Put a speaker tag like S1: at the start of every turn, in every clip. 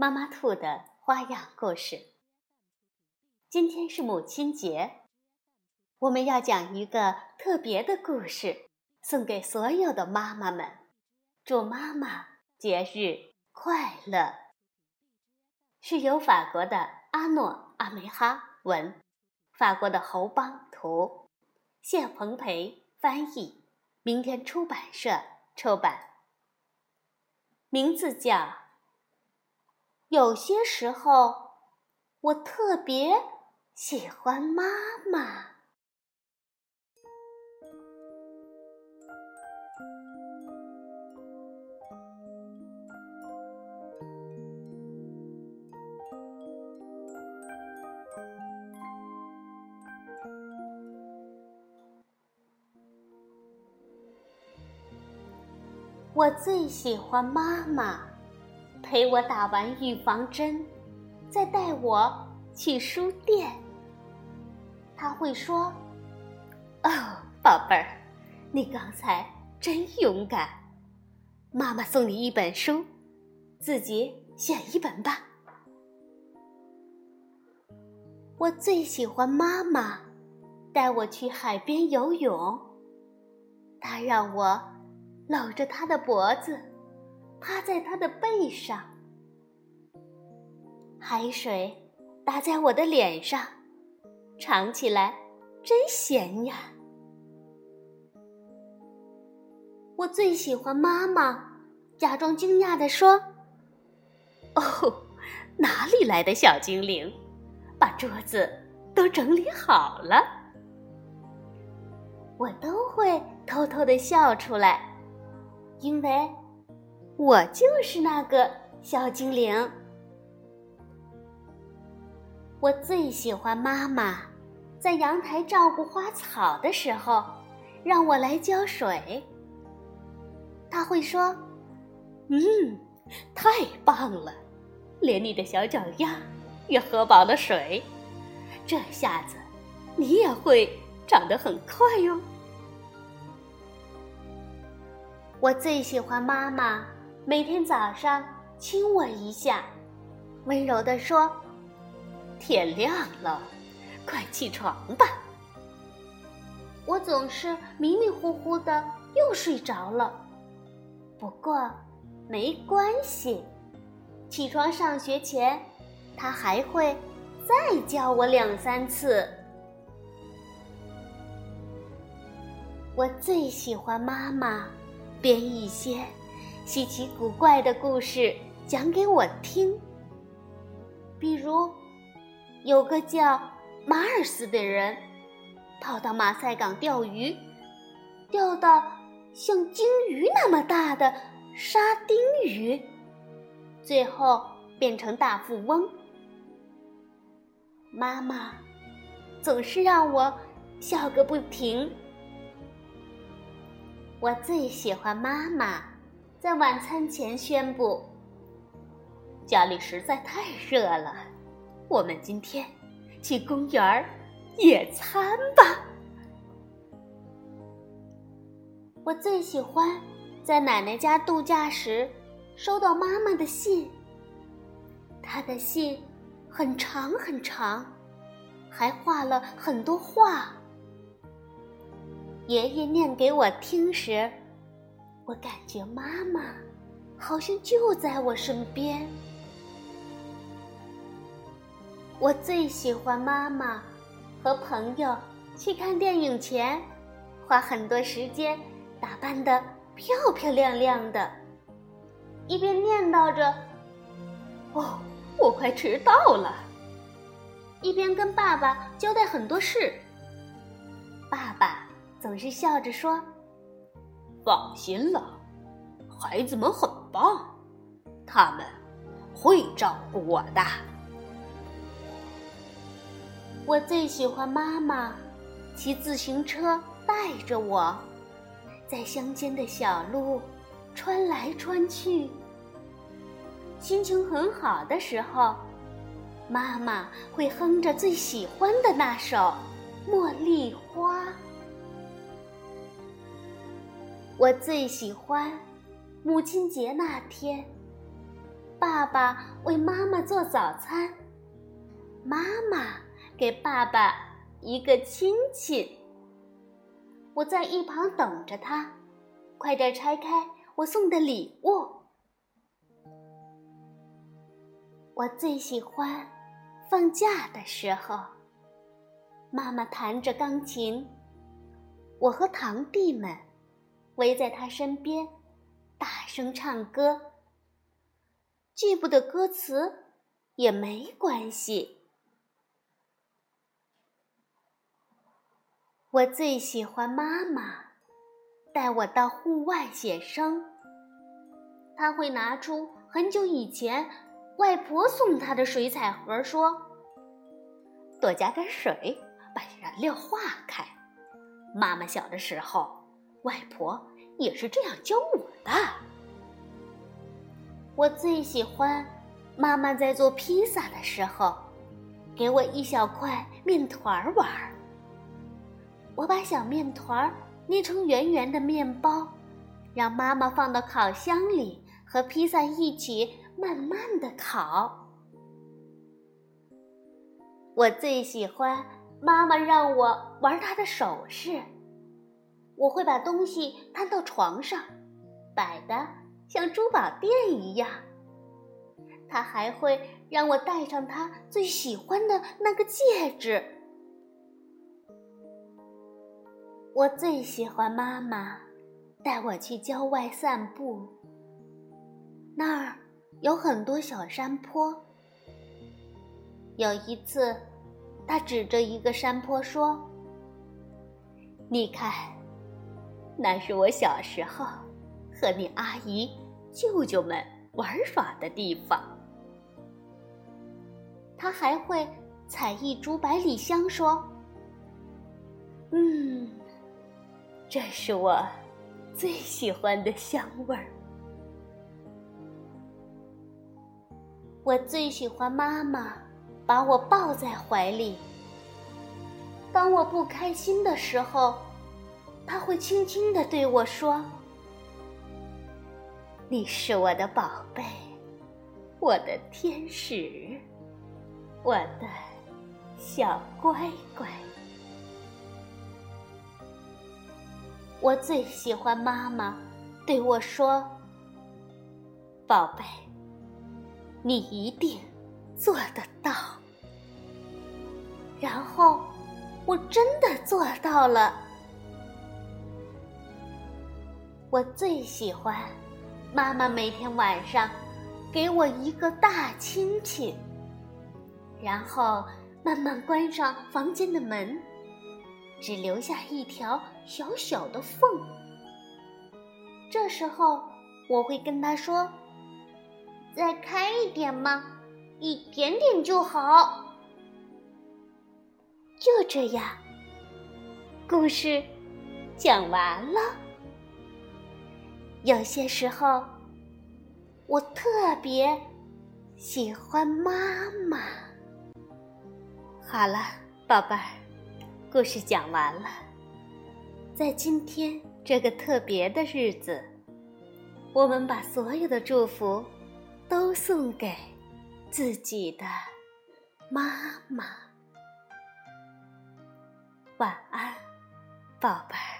S1: 妈妈兔的花样故事。今天是母亲节，我们要讲一个特别的故事，送给所有的妈妈们，祝妈妈节日快乐。是由法国的阿诺·阿梅哈文，法国的侯邦图，谢鹏培翻译，明天出版社出版。名字叫。有些时候，我特别喜欢妈妈。我最喜欢妈妈。陪我打完预防针，再带我去书店。他会说：“哦，宝贝儿，你刚才真勇敢。妈妈送你一本书，自己选一本吧。”我最喜欢妈妈带我去海边游泳，她让我搂着她的脖子。趴在他的背上，海水打在我的脸上，尝起来真咸呀！我最喜欢妈妈假装惊讶地说：“哦，哪里来的小精灵，把桌子都整理好了？”我都会偷偷的笑出来，因为。我就是那个小精灵。我最喜欢妈妈在阳台照顾花草的时候，让我来浇水。他会说：“嗯，太棒了，连你的小脚丫也喝饱了水，这下子你也会长得很快哟。”我最喜欢妈妈。每天早上亲我一下，温柔地说：“天亮了，快起床吧。”我总是迷迷糊糊的又睡着了。不过没关系，起床上学前，他还会再叫我两三次。我最喜欢妈妈编一些。稀奇古怪的故事讲给我听。比如，有个叫马尔斯的人，跑到马赛港钓鱼，钓到像鲸鱼那么大的沙丁鱼，最后变成大富翁。妈妈总是让我笑个不停。我最喜欢妈妈。在晚餐前宣布，家里实在太热了，我们今天去公园野餐吧。我最喜欢在奶奶家度假时收到妈妈的信，她的信很长很长，还画了很多画。爷爷念给我听时。我感觉妈妈好像就在我身边。我最喜欢妈妈和朋友去看电影前，花很多时间打扮的漂漂亮亮的，一边念叨着“哦，我快迟到了”，一边跟爸爸交代很多事。爸爸总是笑着说。放心了，孩子们很棒，他们会照顾我的。我最喜欢妈妈骑自行车带着我，在乡间的小路穿来穿去。心情很好的时候，妈妈会哼着最喜欢的那首《茉莉花》。我最喜欢母亲节那天，爸爸为妈妈做早餐，妈妈给爸爸一个亲亲。我在一旁等着他，快点拆开我送的礼物。我最喜欢放假的时候，妈妈弹着钢琴，我和堂弟们。围在他身边，大声唱歌。记不得歌词也没关系。我最喜欢妈妈带我到户外写生。他会拿出很久以前外婆送他的水彩盒，说：“多加点水，把燃料化开。”妈妈小的时候。外婆也是这样教我的。我最喜欢妈妈在做披萨的时候，给我一小块面团玩儿。我把小面团捏成圆圆的面包，让妈妈放到烤箱里，和披萨一起慢慢的烤。我最喜欢妈妈让我玩她的首饰。我会把东西摊到床上，摆的像珠宝店一样。他还会让我戴上他最喜欢的那个戒指。我最喜欢妈妈带我去郊外散步，那儿有很多小山坡。有一次，他指着一个山坡说：“你看。”那是我小时候和你阿姨、舅舅们玩耍的地方。他还会采一株百里香，说：“嗯，这是我最喜欢的香味儿。”我最喜欢妈妈把我抱在怀里。当我不开心的时候。他会轻轻的对我说：“你是我的宝贝，我的天使，我的小乖乖。”我最喜欢妈妈对我说：“宝贝，你一定做得到。”然后我真的做到了。我最喜欢妈妈每天晚上给我一个大亲亲，然后慢慢关上房间的门，只留下一条小小的缝。这时候我会跟他说：“再开一点嘛，一点点就好。”就这样，故事讲完了。有些时候，我特别喜欢妈妈。好了，宝贝儿，故事讲完了。在今天这个特别的日子，我们把所有的祝福都送给自己的妈妈。晚安，宝贝儿。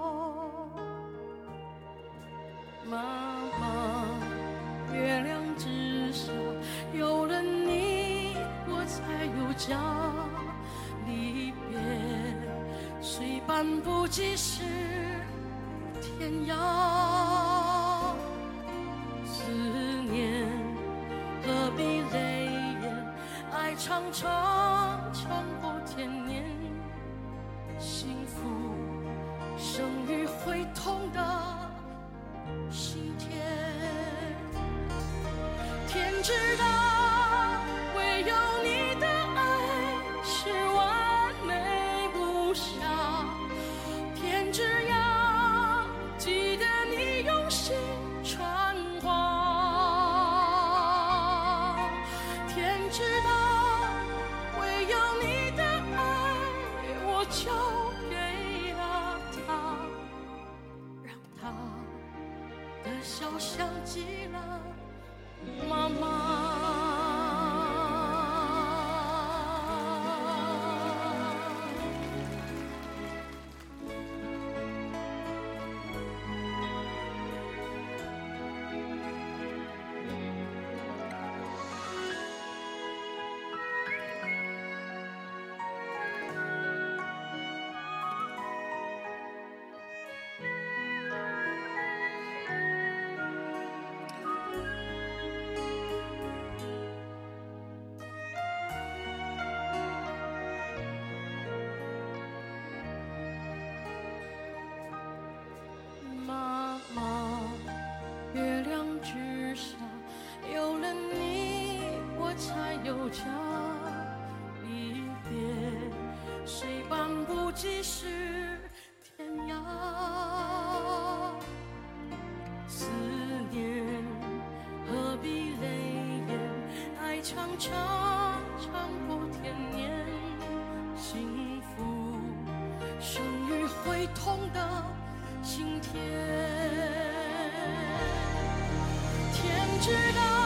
S2: 妈妈，月亮之下有了你，我才有家。离别虽半步即是天涯，思念何必泪眼？爱长长长过天年，幸福生于会痛的心田。小小极了。妈妈。之下有了你，我才有家。离别虽半步即是天涯，思念何必泪眼？爱长长长过天年，幸福生于会痛的心田。天知道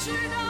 S2: 知道